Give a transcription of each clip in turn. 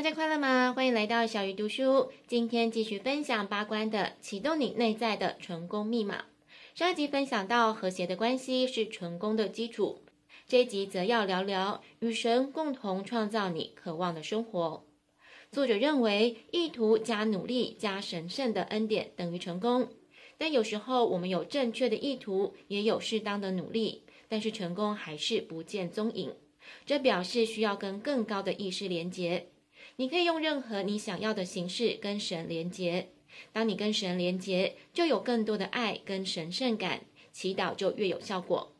大家快乐吗？欢迎来到小鱼读书。今天继续分享八关的启动你内在的成功密码。上一集分享到和谐的关系是成功的基础，这一集则要聊聊与神共同创造你渴望的生活。作者认为，意图加努力加神圣的恩典等于成功。但有时候我们有正确的意图，也有适当的努力，但是成功还是不见踪影。这表示需要跟更高的意识连结。你可以用任何你想要的形式跟神连结。当你跟神连结，就有更多的爱跟神圣感，祈祷就越有效果。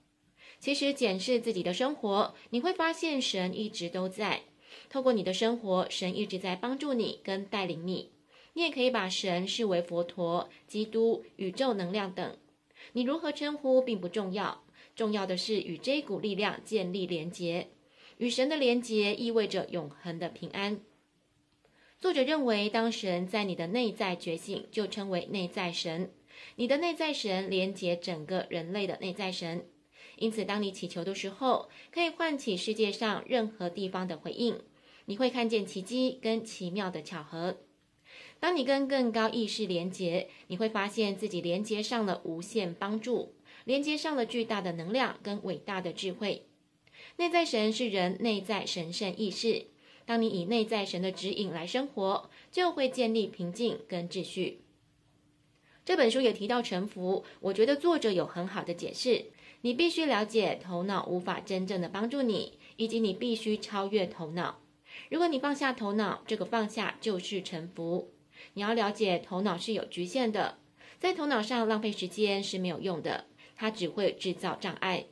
其实检视自己的生活，你会发现神一直都在。透过你的生活，神一直在帮助你跟带领你。你也可以把神视为佛陀、基督、宇宙能量等。你如何称呼并不重要，重要的是与这股力量建立连结。与神的连结意味着永恒的平安。作者认为，当神在你的内在觉醒，就称为内在神。你的内在神连接整个人类的内在神，因此，当你祈求的时候，可以唤起世界上任何地方的回应。你会看见奇迹跟奇妙的巧合。当你跟更高意识连接，你会发现自己连接上了无限帮助，连接上了巨大的能量跟伟大的智慧。内在神是人内在神圣意识。当你以内在神的指引来生活，就会建立平静跟秩序。这本书也提到臣服，我觉得作者有很好的解释。你必须了解头脑无法真正的帮助你，以及你必须超越头脑。如果你放下头脑，这个放下就是臣服。你要了解头脑是有局限的，在头脑上浪费时间是没有用的，它只会制造障碍。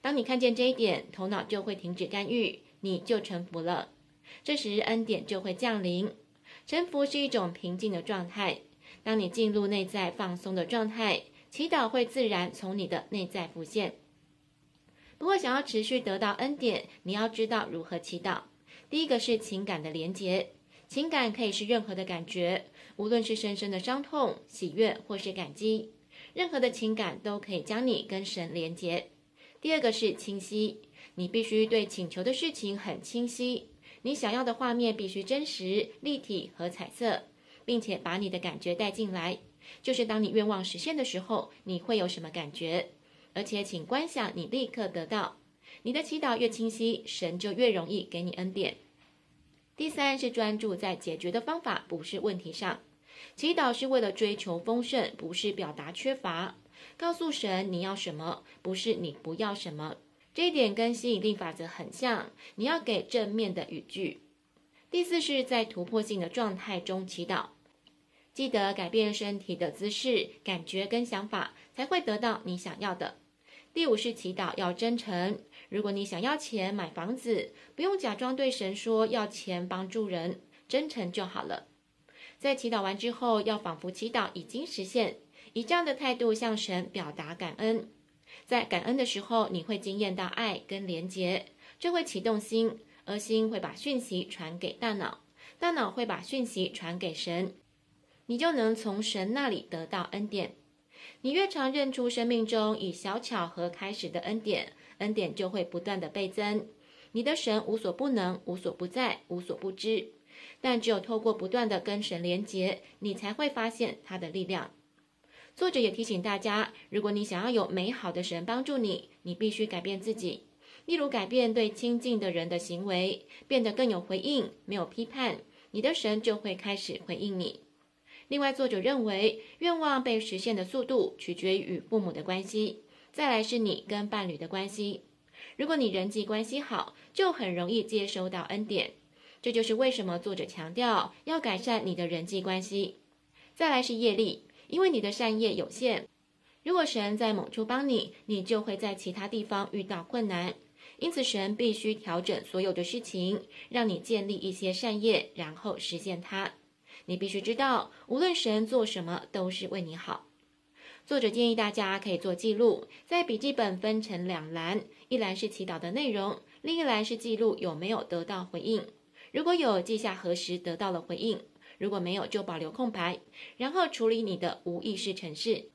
当你看见这一点，头脑就会停止干预，你就臣服了。这时恩典就会降临。臣服是一种平静的状态。当你进入内在放松的状态，祈祷会自然从你的内在浮现。不过，想要持续得到恩典，你要知道如何祈祷。第一个是情感的连结，情感可以是任何的感觉，无论是深深的伤痛、喜悦或是感激，任何的情感都可以将你跟神连结。第二个是清晰，你必须对请求的事情很清晰。你想要的画面必须真实、立体和彩色，并且把你的感觉带进来。就是当你愿望实现的时候，你会有什么感觉？而且，请观想你立刻得到。你的祈祷越清晰，神就越容易给你恩典。第三是专注在解决的方法，不是问题上。祈祷是为了追求丰盛，不是表达缺乏。告诉神你要什么，不是你不要什么。这一点跟吸引力法则很像，你要给正面的语句。第四是在突破性的状态中祈祷，记得改变身体的姿势、感觉跟想法，才会得到你想要的。第五是祈祷要真诚，如果你想要钱买房子，不用假装对神说要钱帮助人，真诚就好了。在祈祷完之后，要仿佛祈祷已经实现，以这样的态度向神表达感恩。在感恩的时候，你会惊艳到爱跟连结，这会启动心，而心会把讯息传给大脑，大脑会把讯息传给神，你就能从神那里得到恩典。你越常认出生命中以小巧合开始的恩典，恩典就会不断的倍增。你的神无所不能、无所不在、无所不知，但只有透过不断的跟神连结，你才会发现他的力量。作者也提醒大家，如果你想要有美好的神帮助你，你必须改变自己。例如，改变对亲近的人的行为，变得更有回应，没有批判，你的神就会开始回应你。另外，作者认为，愿望被实现的速度取决于与父母的关系，再来是你跟伴侣的关系。如果你人际关系好，就很容易接收到恩典。这就是为什么作者强调要改善你的人际关系。再来是业力。因为你的善业有限，如果神在某处帮你，你就会在其他地方遇到困难。因此，神必须调整所有的事情，让你建立一些善业，然后实现它。你必须知道，无论神做什么，都是为你好。作者建议大家可以做记录，在笔记本分成两栏，一栏是祈祷的内容，另一栏是记录有没有得到回应。如果有，记下何时得到了回应。如果没有，就保留空白，然后处理你的无意识城市。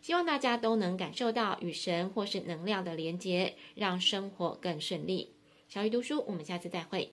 希望大家都能感受到与神或是能量的连结，让生活更顺利。小鱼读书，我们下次再会。